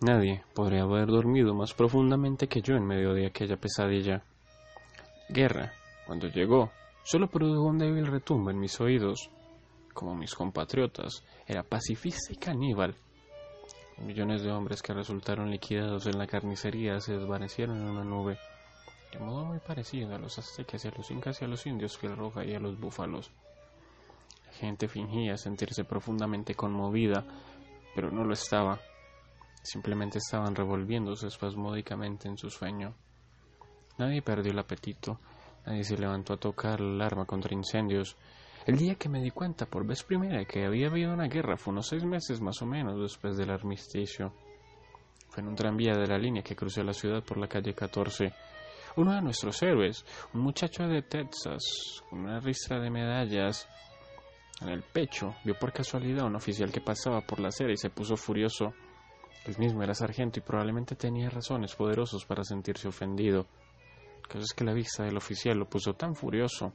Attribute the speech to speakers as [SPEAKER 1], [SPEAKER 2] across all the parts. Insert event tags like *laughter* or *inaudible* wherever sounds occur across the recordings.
[SPEAKER 1] Nadie podría haber dormido más profundamente que yo en medio de aquella pesadilla. Guerra, cuando llegó, solo produjo un débil retumbo en mis oídos. Como mis compatriotas, era pacifista y caníbal. Millones de hombres que resultaron liquidados en la carnicería se desvanecieron en una nube, de modo muy parecido a los aztecas a los incas y a los indios fiel roja y a los búfalos. La gente fingía sentirse profundamente conmovida, pero no lo estaba. Simplemente estaban revolviéndose espasmódicamente en su sueño. Nadie perdió el apetito, nadie se levantó a tocar la alarma contra incendios. El día que me di cuenta por vez primera que había habido una guerra fue unos seis meses más o menos después del armisticio. Fue en un tranvía de la línea que crucé la ciudad por la calle 14. Uno de nuestros héroes, un muchacho de Texas, con una ristra de medallas en el pecho, vio por casualidad a un oficial que pasaba por la acera y se puso furioso. Él mismo era sargento y probablemente tenía razones poderosos para sentirse ofendido. El caso es que la vista del oficial lo puso tan furioso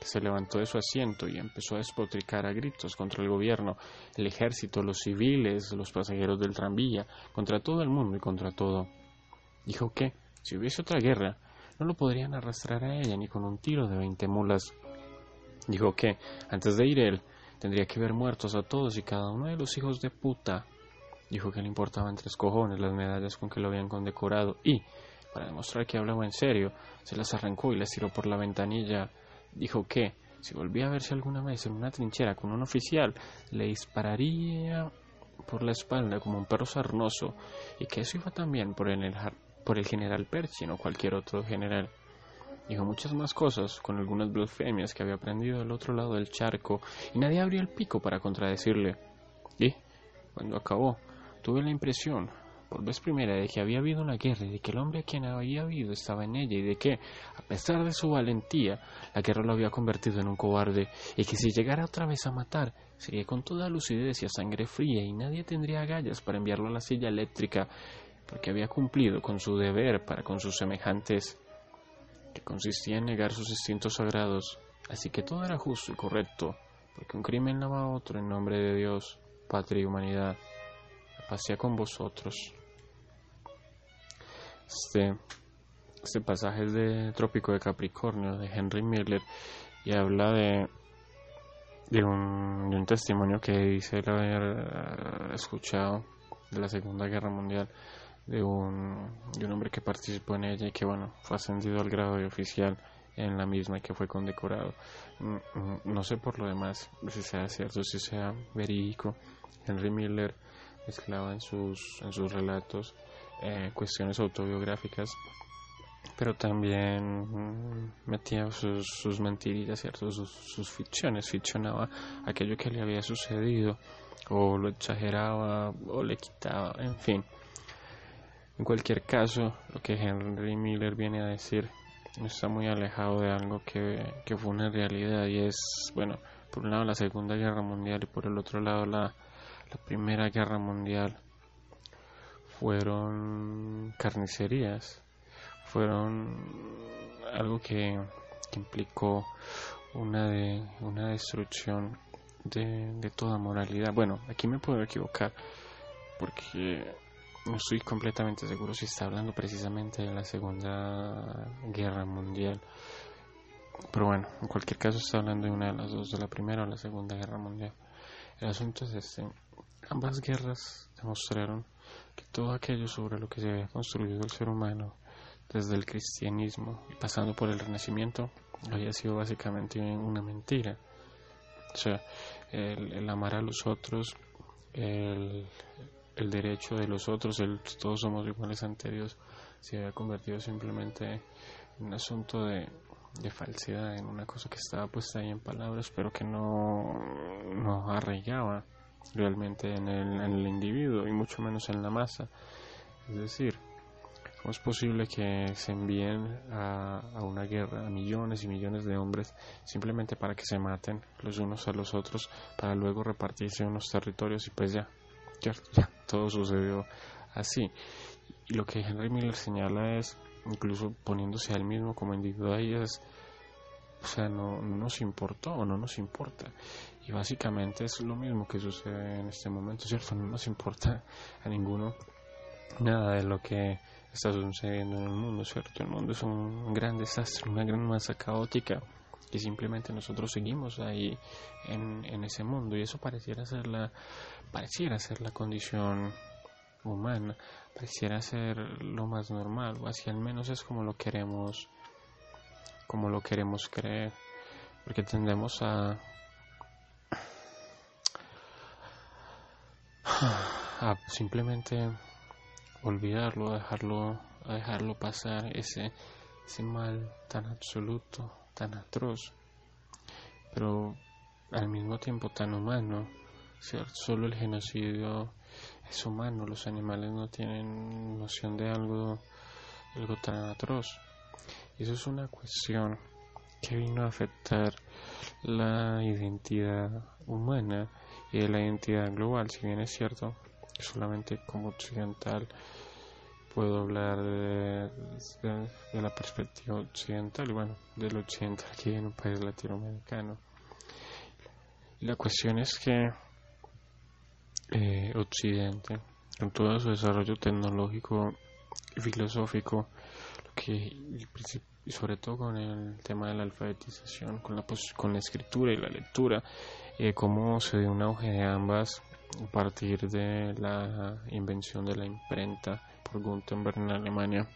[SPEAKER 1] que se levantó de su asiento y empezó a despotricar a gritos contra el gobierno, el ejército, los civiles, los pasajeros del tranvía, contra todo el mundo y contra todo. Dijo que, si hubiese otra guerra, no lo podrían arrastrar a ella ni con un tiro de veinte mulas. Dijo que, antes de ir él, tendría que ver muertos a todos y cada uno de los hijos de puta. Dijo que le importaban tres cojones las medallas con que lo habían condecorado y, para demostrar que hablaba en serio, se las arrancó y las tiró por la ventanilla. Dijo que, si volvía a verse alguna vez en una trinchera con un oficial, le dispararía por la espalda como un perro sarnoso, y que eso iba también por el, por el general Perchin o cualquier otro general. Dijo muchas más cosas, con algunas blasfemias que había aprendido del otro lado del charco, y nadie abrió el pico para contradecirle. Y, cuando acabó, tuve la impresión, por vez primera, de que había habido una guerra y de que el hombre a quien había habido estaba en ella y de que, a pesar de su valentía, la guerra lo había convertido en un cobarde y que si llegara otra vez a matar, sería con toda lucidez y a sangre fría y nadie tendría agallas para enviarlo a la silla eléctrica porque había cumplido con su deber para con sus semejantes, que consistía en negar sus instintos sagrados, así que todo era justo y correcto, porque un crimen lava a otro en nombre de Dios, patria y humanidad. Pasea con vosotros. Este, este pasaje es de Trópico de Capricornio, de Henry Miller, y habla de, de, un, de un testimonio que dice él haber escuchado de la Segunda Guerra Mundial de un, de un hombre que participó en ella y que bueno fue ascendido al grado de oficial en la misma y que fue condecorado no sé por lo demás si sea cierto si sea verídico Henry Miller mezclaba en sus en sus relatos eh, cuestiones autobiográficas pero también metía sus, sus mentirillas cierto sus, sus ficciones ficcionaba aquello que le había sucedido o lo exageraba o le quitaba en fin. En cualquier caso, lo que Henry Miller viene a decir está muy alejado de algo que, que, fue una realidad y es, bueno, por un lado la Segunda Guerra Mundial y por el otro lado la, la Primera Guerra Mundial fueron carnicerías, fueron algo que, implicó una, de, una destrucción de, de toda moralidad. Bueno, aquí me puedo equivocar porque no estoy completamente seguro si está hablando precisamente de la Segunda Guerra Mundial. Pero bueno, en cualquier caso está hablando de una de las dos, de la Primera o la Segunda Guerra Mundial. El asunto es este. Ambas guerras demostraron que todo aquello sobre lo que se había construido el ser humano, desde el cristianismo y pasando por el renacimiento, había sido básicamente una mentira. O sea, el, el amar a los otros, el, el derecho de los otros, el todos somos iguales ante Dios, se había convertido simplemente en un asunto de, de falsedad, en una cosa que estaba puesta ahí en palabras, pero que no, no arraigaba realmente en el, en el individuo y mucho menos en la masa. Es decir, ¿cómo es posible que se envíen a, a una guerra a millones y millones de hombres simplemente para que se maten los unos a los otros, para luego repartirse unos territorios y pues ya, *laughs* ya, todo sucedió así. Y lo que Henry Miller señala es, incluso poniéndose a él mismo como individuo, es, o sea, no, no nos importó o no nos importa. Y básicamente es lo mismo que sucede en este momento, ¿cierto? No nos importa a ninguno nada de lo que está sucediendo en el mundo, ¿cierto? El mundo es un gran desastre, una gran masa caótica que simplemente nosotros seguimos ahí en, en ese mundo y eso pareciera ser la pareciera ser la condición humana, pareciera ser lo más normal, o así al menos es como lo queremos, como lo queremos creer, porque tendemos a, *sighs* simplemente olvidarlo, a dejarlo, dejarlo pasar ese, ese mal tan absoluto, tan atroz, pero al mismo tiempo tan humano, ¿cierto? Solo el genocidio es humano, los animales no tienen noción de algo, algo tan atroz. Eso es una cuestión que vino a afectar la identidad humana y la identidad global, si bien es cierto solamente como occidental puedo hablar de, la perspectiva occidental, y bueno, del occidental aquí en un país latinoamericano. la cuestión es que eh, Occidente, con todo su desarrollo tecnológico y filosófico, lo que, y sobre todo con el tema de la alfabetización, con la, con la escritura y la lectura, eh, cómo se dio un auge de ambas a partir de la invención de la imprenta por Gutenberg en Alemania.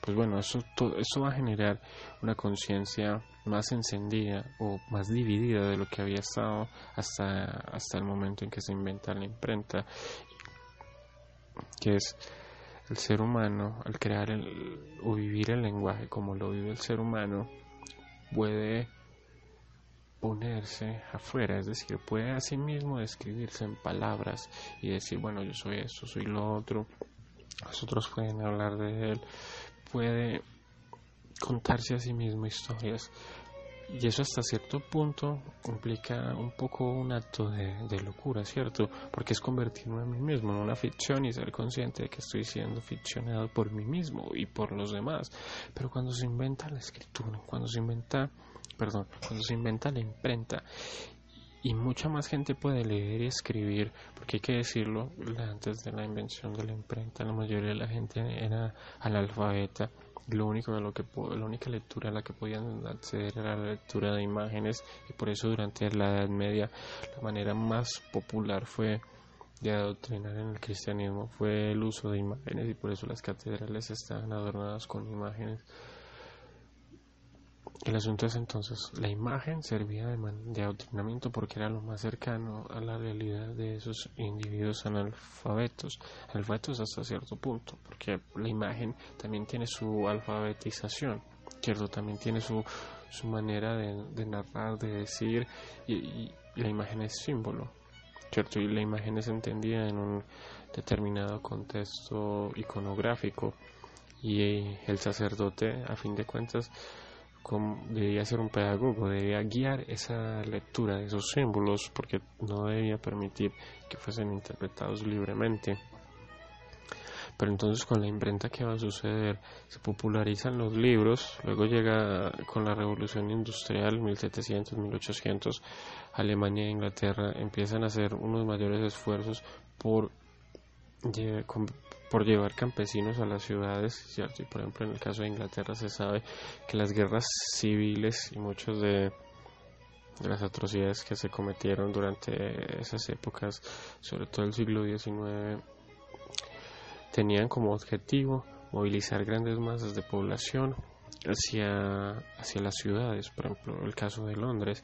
[SPEAKER 1] Pues bueno, eso, todo, eso va a generar una conciencia más encendida o más dividida de lo que había estado hasta, hasta el momento en que se inventa la imprenta, que es el ser humano, al crear el, o vivir el lenguaje como lo vive el ser humano, puede ponerse afuera, es decir, puede a sí mismo describirse en palabras y decir, bueno, yo soy esto, soy lo otro, los otros pueden hablar de él, puede contarse a sí mismo historias y eso hasta cierto punto implica un poco un acto de, locura, ¿cierto? Porque es convertirme a mí mismo en una ficción y ser consciente de que estoy siendo ficcionado por mí mismo y por los demás. Pero cuando se inventa la escritura, cuando se inventa, perdón, cuando se inventa la imprenta y mucha más gente puede leer y escribir, porque hay que decirlo, antes de la invención de la imprenta la mayoría de la gente era analfabeta lo único de lo que la única lectura a la que podían acceder era la lectura de imágenes y por eso durante la Edad Media la manera más popular fue de adoctrinar en el cristianismo fue el uso de imágenes y por eso las catedrales estaban adornadas con imágenes el asunto es entonces, la imagen servía de, de, adoctrinamiento porque era lo más cercano a la realidad de esos individuos analfabetos, analfabetos hasta cierto punto, porque la imagen también tiene su alfabetización, ¿cierto? También tiene su, su manera de, narrar, de decir, y, la imagen es símbolo, ¿cierto? Y la imagen es entendida en un determinado contexto iconográfico, y el sacerdote, a fin de cuentas, debía ser un pedagogo, debía guiar esa lectura de esos símbolos porque no debía permitir que fuesen interpretados libremente. Pero entonces con la imprenta que va a suceder, se popularizan los libros, luego llega con la revolución industrial 1700, 1800, Alemania e Inglaterra empiezan a hacer unos mayores esfuerzos por por llevar campesinos a las ciudades, ¿cierto? Y por ejemplo en el caso de Inglaterra se sabe que las guerras civiles y muchas de, las atrocidades que se cometieron durante esas épocas, sobre todo el siglo XIX, tenían como objetivo movilizar grandes masas de población hacia, hacia las ciudades, por ejemplo el caso de Londres.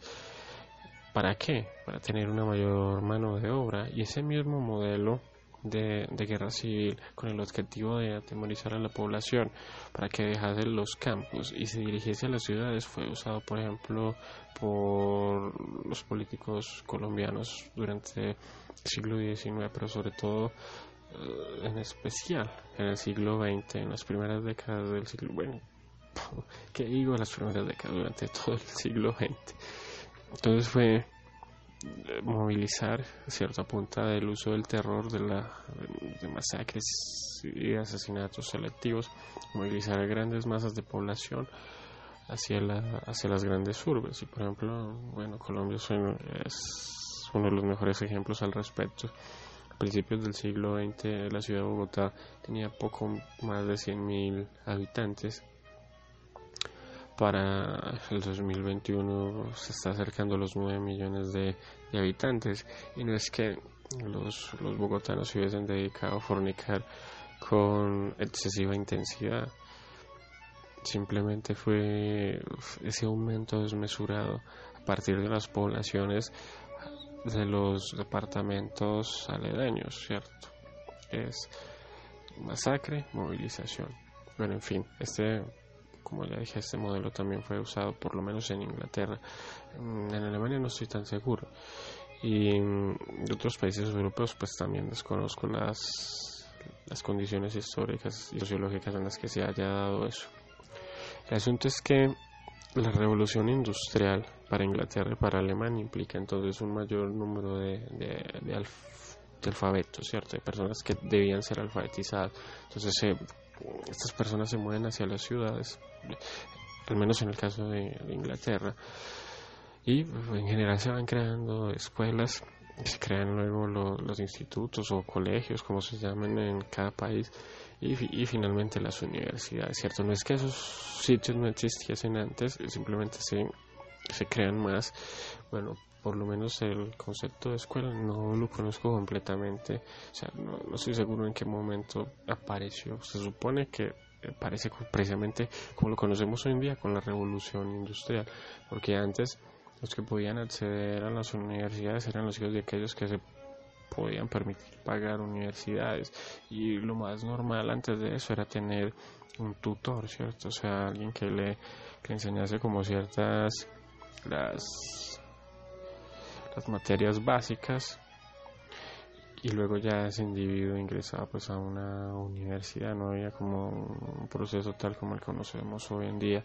[SPEAKER 1] ¿Para qué? Para tener una mayor mano de obra y ese mismo modelo de, guerra civil con el objetivo de atemorizar a la población para que dejase los campos y se dirigiese a las ciudades fue usado por ejemplo por los políticos colombianos durante el siglo XIX pero sobre todo eh, en especial en el siglo XX en las primeras décadas del siglo bueno *laughs* ¿qué digo las primeras décadas durante *laughs* todo el siglo XX entonces fue movilizar cierta punta del uso del terror, de, la, de masacres y asesinatos selectivos, movilizar grandes masas de población hacia, la, hacia las grandes urbes. Y por ejemplo, bueno, Colombia es uno de los mejores ejemplos al respecto. A principios del siglo XX la ciudad de Bogotá tenía poco más de 100.000 habitantes. Para el 2021 se está acercando a los 9 millones de, habitantes y no es que los, los bogotanos se hubiesen dedicado a fornicar con excesiva intensidad. Simplemente fue ese aumento desmesurado a partir de las poblaciones de los departamentos aledaños, ¿cierto? Es masacre, movilización. Bueno, en fin, este, como ya dije, este modelo también fue usado por lo menos en Inglaterra. En Alemania no estoy tan seguro. Y en otros países europeos pues también desconozco las, las condiciones históricas y sociológicas en las que se haya dado eso. El asunto es que la revolución industrial para Inglaterra y para Alemania implica entonces un mayor número de, de, alfabetos, ¿cierto? De personas que debían ser alfabetizadas. Entonces, estas personas se mueven hacia las ciudades, al menos en el caso de, Inglaterra, y en general se van creando escuelas, se crean luego los institutos o colegios, como se llaman en cada país, y, finalmente las universidades, ¿cierto? No es que esos sitios no existiesen antes, simplemente se, se crean más. Bueno, por lo menos el concepto de escuela no lo conozco completamente, o sea, no, no estoy seguro en qué momento apareció. Se supone que parece precisamente como lo conocemos hoy en día con la revolución industrial, porque antes los que podían acceder a las universidades eran los hijos de aquellos que se podían permitir pagar universidades y lo más normal antes de eso era tener un tutor, ¿cierto? O sea, alguien que le, enseñase como ciertas las, las materias básicas y luego ya ese individuo ingresaba pues a una universidad, no había como un proceso tal como el conocemos hoy en día.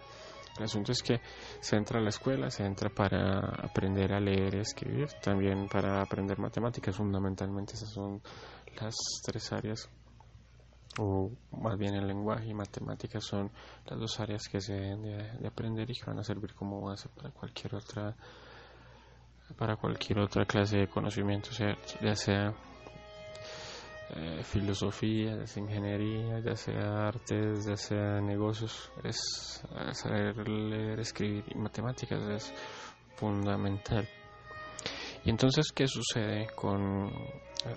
[SPEAKER 1] El asunto es que se entra a la escuela, se entra para aprender a leer y escribir, también para aprender matemáticas, fundamentalmente esas son las tres áreas, o más bien el lenguaje y matemáticas son las dos áreas que se deben de, aprender y que van a servir como base para cualquier otra para cualquier otra clase de conocimiento, ya sea eh, filosofía, ya sea ingeniería, ya sea artes, ya sea negocios, es saber leer, escribir y matemáticas es fundamental. Y entonces, ¿qué sucede con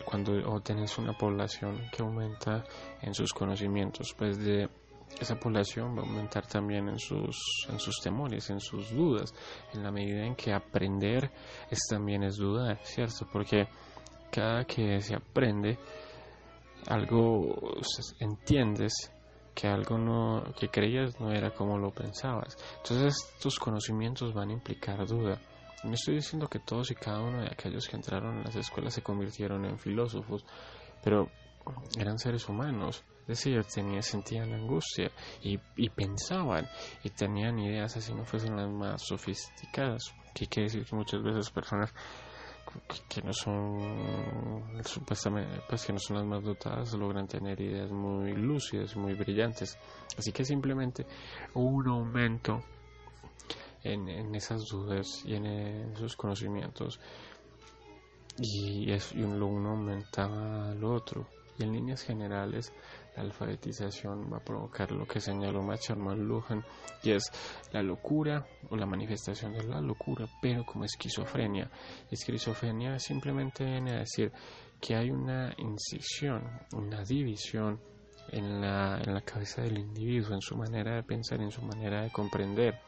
[SPEAKER 1] cuando obtienes una población que aumenta en sus conocimientos? Pues de esa población va a aumentar también en sus, en sus temores, en sus dudas, en la medida en que aprender es también es dudar, ¿cierto? Porque cada que se aprende, algo entiendes que algo no que creías no era como lo pensabas. Entonces tus conocimientos van a implicar duda. No estoy diciendo que todos y cada uno de aquellos que entraron en las escuelas se convirtieron en filósofos pero eran seres humanos es decir, tenían, sentían angustia y, y pensaban y tenían ideas así no fuesen las más sofisticadas que quiere decir que muchas veces personas que no son supuestamente pues que no son las más dotadas logran tener ideas muy lúcidas muy brillantes. Así que simplemente un aumento en, en esas dudas y en esos conocimientos y, es, y uno aumentaba al otro. Y en líneas generales la alfabetización va a provocar lo que señaló Macharman Lujan y es la locura o la manifestación de la locura, pero como esquizofrenia. Esquizofrenia simplemente viene a decir que hay una incisión, una división en la, en la cabeza del individuo, en su manera de pensar, en su manera de comprender.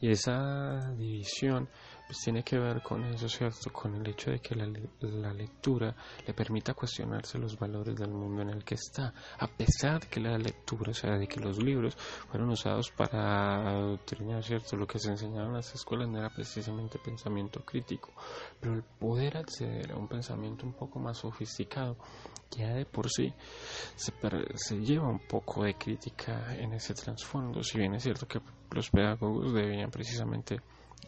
[SPEAKER 1] Y esa división pues tiene que ver con eso, ¿cierto? Con el hecho de que la, la, lectura le permita cuestionarse los valores del mundo en el que está, a pesar de que la lectura, o sea, de que los libros fueron usados para adoctrinar, ¿cierto? Lo que se enseñaba en las escuelas no era precisamente pensamiento crítico, pero el poder acceder a un pensamiento un poco más sofisticado, ya de por sí se, se lleva un poco de crítica en ese trasfondo, si bien es cierto que los pedagogos debían precisamente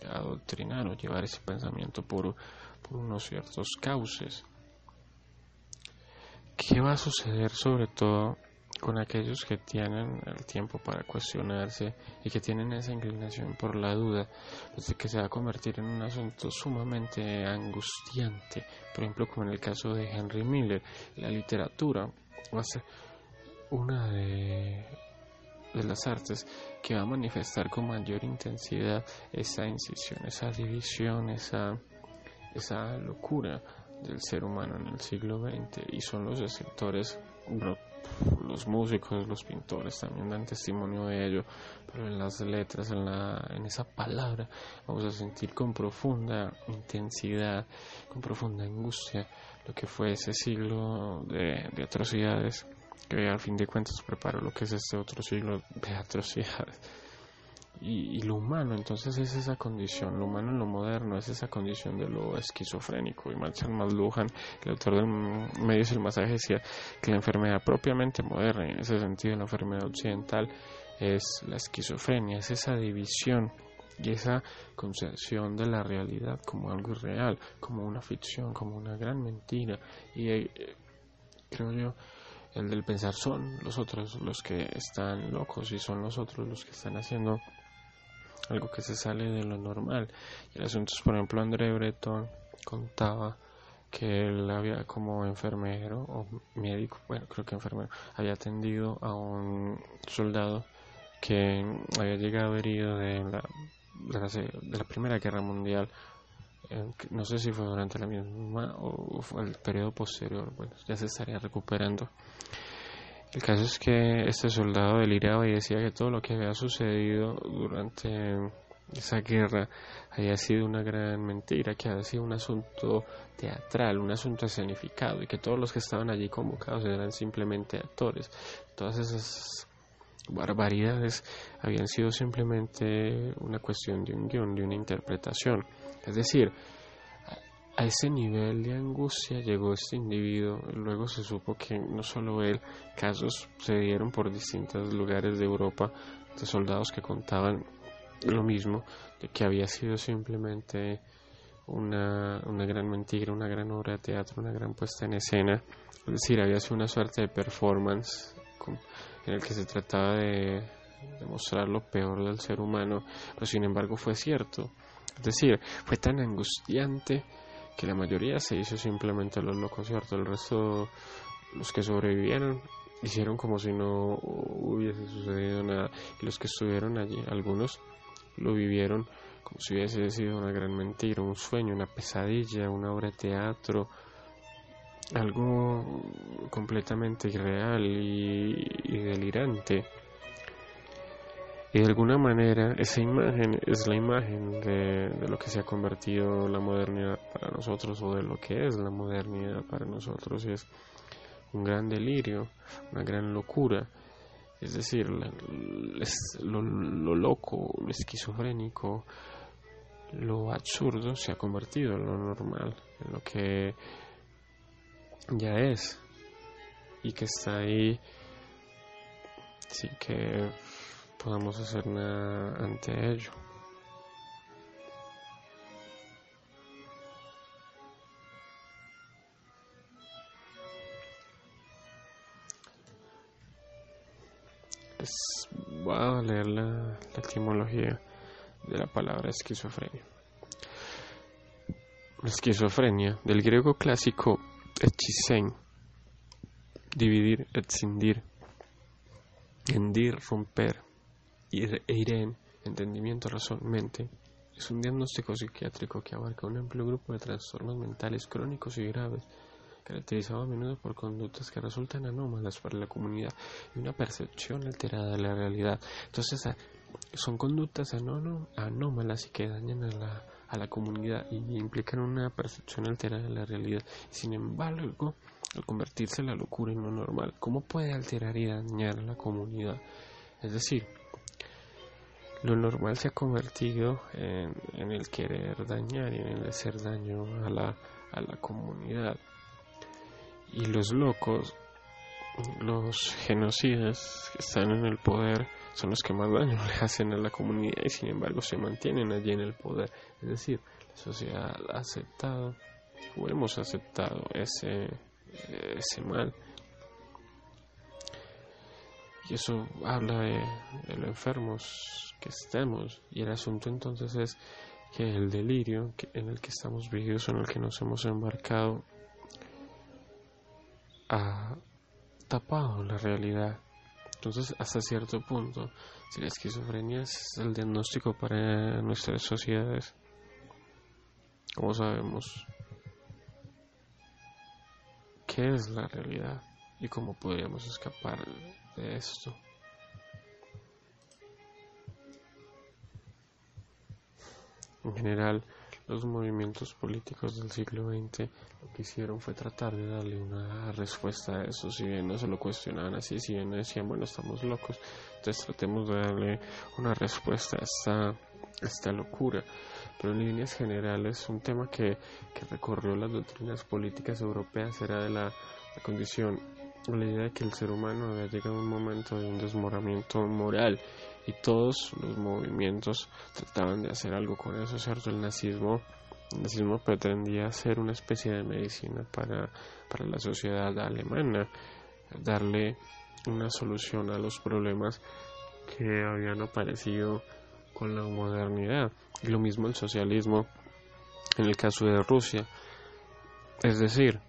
[SPEAKER 1] adoctrinar o llevar ese pensamiento por, por unos ciertos cauces. ¿Qué va a suceder sobre todo con aquellos que tienen el tiempo para cuestionarse y que tienen esa inclinación por la duda, pues que se va a convertir en un asunto sumamente angustiante, por ejemplo como en el caso de Henry Miller, la literatura va a ser una de, de las artes que va a manifestar con mayor intensidad esa incisión, esa división, esa, esa locura del ser humano en el siglo XX y son los escritores los músicos, los pintores también dan testimonio de ello, pero en las letras, en, la, en esa palabra, vamos a sentir con profunda intensidad, con profunda angustia, lo que fue ese siglo de, de atrocidades, que al fin de cuentas preparó lo que es este otro siglo de atrocidades y, lo humano, entonces es esa condición, lo humano en lo moderno es esa condición de lo esquizofrénico. Y Marshall McLuhan, el autor del medio del masaje, decía que la enfermedad propiamente moderna, y en ese sentido la enfermedad occidental, es la esquizofrenia, es esa división y esa concepción de la realidad como algo irreal, como una ficción, como una gran mentira. Y eh, creo yo, el del pensar son los otros los que están locos y son los otros los que están haciendo algo que se sale de lo normal. Y el asunto es, por ejemplo, André Breton contaba que él había como enfermero o médico, bueno, creo que enfermero, había atendido a un soldado que había llegado herido de la, de la, Primera Guerra Mundial. No sé si fue durante la misma o fue el periodo posterior, bueno, ya se estaría recuperando. El caso es que este soldado deliraba y decía que todo lo que había sucedido durante esa guerra había sido una gran mentira, que había sido un asunto teatral, un asunto escenificado y que todos los que estaban allí convocados eran simplemente actores. Todas esas barbaridades habían sido simplemente una cuestión de un guion, de una interpretación. Es decir, a ese nivel de angustia llegó este individuo. Luego se supo que no solo él, casos se dieron por distintos lugares de Europa de soldados que contaban lo mismo, de que había sido simplemente una, una gran mentira, una gran obra de teatro, una gran puesta en escena. Es decir, había sido una suerte de performance en el que se trataba de demostrar lo peor del ser humano, pero sin embargo fue cierto. Es decir, fue tan angustiante que la mayoría se hizo simplemente los locos, ¿cierto? El resto, los que sobrevivieron, hicieron como si no hubiese sucedido nada. Y los que estuvieron allí, algunos lo vivieron como si hubiese sido una gran mentira, un sueño, una pesadilla, una obra de teatro, algo completamente irreal y delirante. Y de alguna manera esa imagen es la imagen de, lo que se ha convertido la modernidad para nosotros o de lo que es la modernidad para nosotros. Y es un gran delirio, una gran locura. Es decir, lo, lo loco, lo esquizofrénico, lo absurdo se ha convertido en lo normal, en lo que ya es y que está ahí. Así que podamos hacer nada ante ello. Les voy a leer la, etimología de la palabra esquizofrenia. La esquizofrenia, del griego clásico echisein, dividir, escindir, hendir, romper, Eiren, entendimiento, razón, mente, es un diagnóstico psiquiátrico que abarca un amplio grupo de trastornos mentales crónicos y graves, caracterizado a menudo por conductas que resultan anómalas para la comunidad y una percepción alterada de la realidad. Entonces, son conductas anómalas y que dañan a la, a la comunidad y implican una percepción alterada de la realidad. Sin embargo, al convertirse la locura en lo normal, ¿cómo puede alterar y dañar a la comunidad? Es decir, lo normal se ha convertido en, el querer dañar y en el hacer daño a la, a la comunidad. Y los locos, los genocidas que están en el poder, son los que más daño *laughs* le hacen a la comunidad y sin embargo se mantienen allí en el poder. Es decir, la sociedad ha aceptado o hemos aceptado ese, ese mal Y eso habla de, de lo enfermos que estemos. Y el asunto entonces es que el delirio en el que estamos vividos, en el que nos hemos embarcado, ha tapado la realidad. Entonces, hasta cierto punto, si la esquizofrenia es el diagnóstico para nuestras sociedades, ¿cómo sabemos qué es la realidad y cómo podríamos escapar de esto? En general, los movimientos políticos del siglo XX lo que hicieron fue tratar de darle una respuesta a eso, si bien no se lo cuestionaban así, si bien decían, bueno, estamos locos, entonces tratemos de darle una respuesta a esta, esta locura. Pero en líneas generales, un tema que, que recorrió las doctrinas políticas europeas era de la, la condición, la idea de que el ser humano había llegado a un momento de un desmoramiento moral y todos los movimientos trataban de hacer algo con eso, ¿cierto? El nazismo, el nazismo pretendía ser una especie de medicina para, para la sociedad alemana, darle una solución a los problemas que habían aparecido con la modernidad. Y lo mismo el socialismo en el caso de Rusia. Es decir,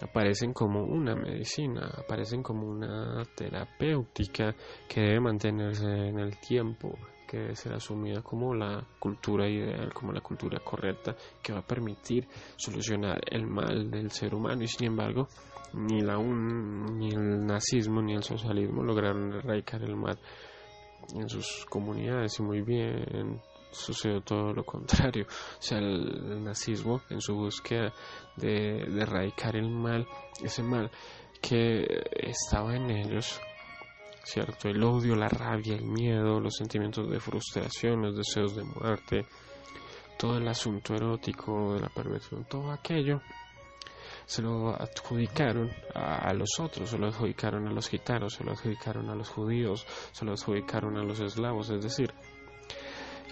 [SPEAKER 1] aparecen como una medicina, aparecen como una terapéutica que debe mantenerse en el tiempo, que debe ser asumida como la cultura ideal, como la cultura correcta, que va a permitir solucionar el mal del ser humano. Y sin embargo, ni, la un, ni el nazismo ni el socialismo lograron erradicar el mal en sus comunidades y muy bien sucedió todo lo contrario. O sea, el, nazismo en su búsqueda de, erradicar el mal, ese mal que estaba en ellos, ¿cierto? El odio, la rabia, el miedo, los sentimientos de frustración, los deseos de muerte, todo el asunto erótico de la perversión, todo aquello se lo adjudicaron a, los otros, se lo adjudicaron a los gitanos, se lo adjudicaron a los judíos, se lo adjudicaron a los eslavos, es decir,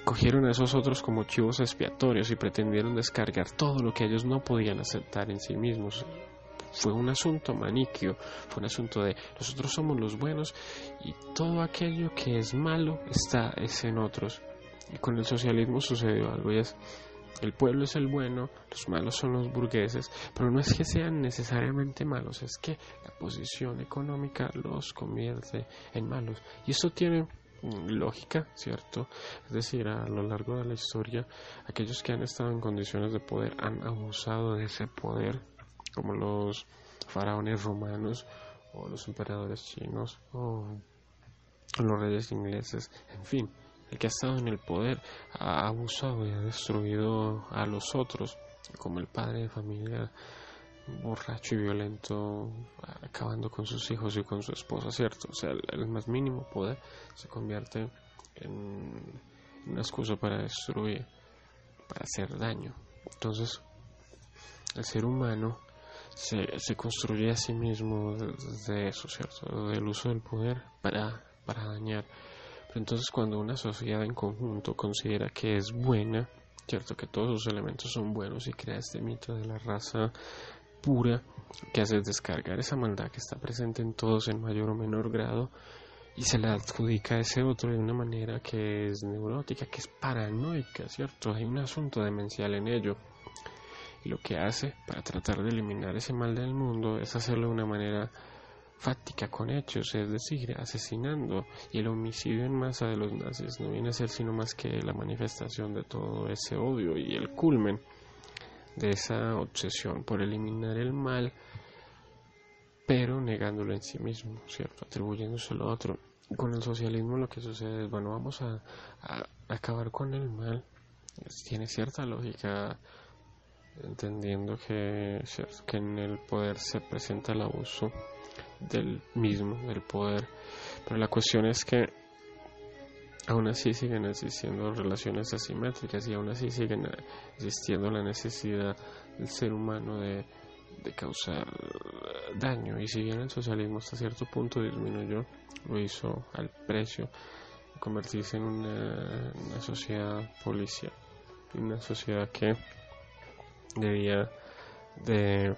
[SPEAKER 1] cogieron a esos otros como chivos expiatorios y pretendieron descargar todo lo que ellos no podían aceptar en sí mismos. Fue un asunto maniquio, fue un asunto de nosotros somos los buenos y todo aquello que es malo está es en otros. Y con el socialismo sucedió algo y es el pueblo es el bueno, los malos son los burgueses, pero no es que sean necesariamente malos, es que la posición económica los convierte en malos. Y eso tiene lógica, ¿cierto? Es decir, a lo largo de la historia, aquellos que han estado en condiciones de poder han abusado de ese poder, como los faraones romanos o los emperadores chinos o los reyes ingleses, en fin, el que ha estado en el poder ha abusado y ha destruido a los otros, como el padre de familia borracho y violento, acabando con sus hijos y con su esposa, ¿cierto? O sea, el, más mínimo poder se convierte en una excusa para destruir, para hacer daño. Entonces, el ser humano se, se construye a sí mismo de eso, ¿cierto? Del uso del poder para, para dañar. Pero entonces cuando una sociedad en conjunto considera que es buena, ¿cierto? Que todos sus elementos son buenos y crea este mito de la raza pura que hace descargar esa maldad que está presente en todos en mayor o menor grado y se la adjudica a ese otro de una manera que es neurótica, que es paranoica, ¿cierto? Hay un asunto demencial en ello. Y lo que hace para tratar de eliminar ese mal del mundo es hacerlo de una manera fáctica con hechos, es decir, asesinando. Y el homicidio en masa de los nazis no viene a ser sino más que la manifestación de todo ese odio y el culmen de esa obsesión por eliminar el mal, pero negándolo en sí mismo, ¿cierto? Atribuyéndoselo a otro. Con el socialismo lo que sucede es, bueno, vamos a, acabar con el mal. Tiene cierta lógica, entendiendo que, que en el poder se presenta el abuso del mismo, del poder. Pero la cuestión es que aún así siguen existiendo relaciones asimétricas y aún así siguen existiendo la necesidad del ser humano de, de causar daño. Y si bien el socialismo hasta cierto punto disminuyó lo hizo al precio de convertirse en una, una sociedad policial. Una sociedad que debía de,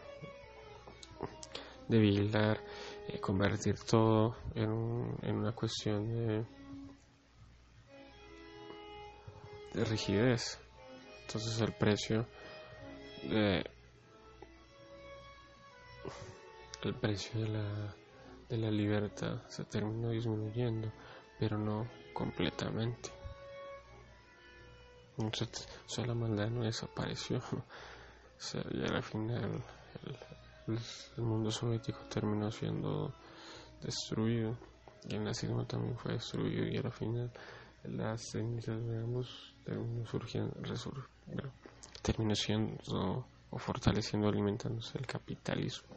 [SPEAKER 1] de eh, convertir todo en, en una cuestión de, rigidez. Entonces el precio de el precio de la, de la libertad se terminó disminuyendo, pero no completamente. Entonces, la maldad no desapareció. *laughs* O sea, ya al final el, mundo soviético terminó siendo destruido y el nazismo también fue destruido y al final las cenizas de ambos terminó surgiendo, terminó siendo o fortaleciendo, alimentándose el capitalismo.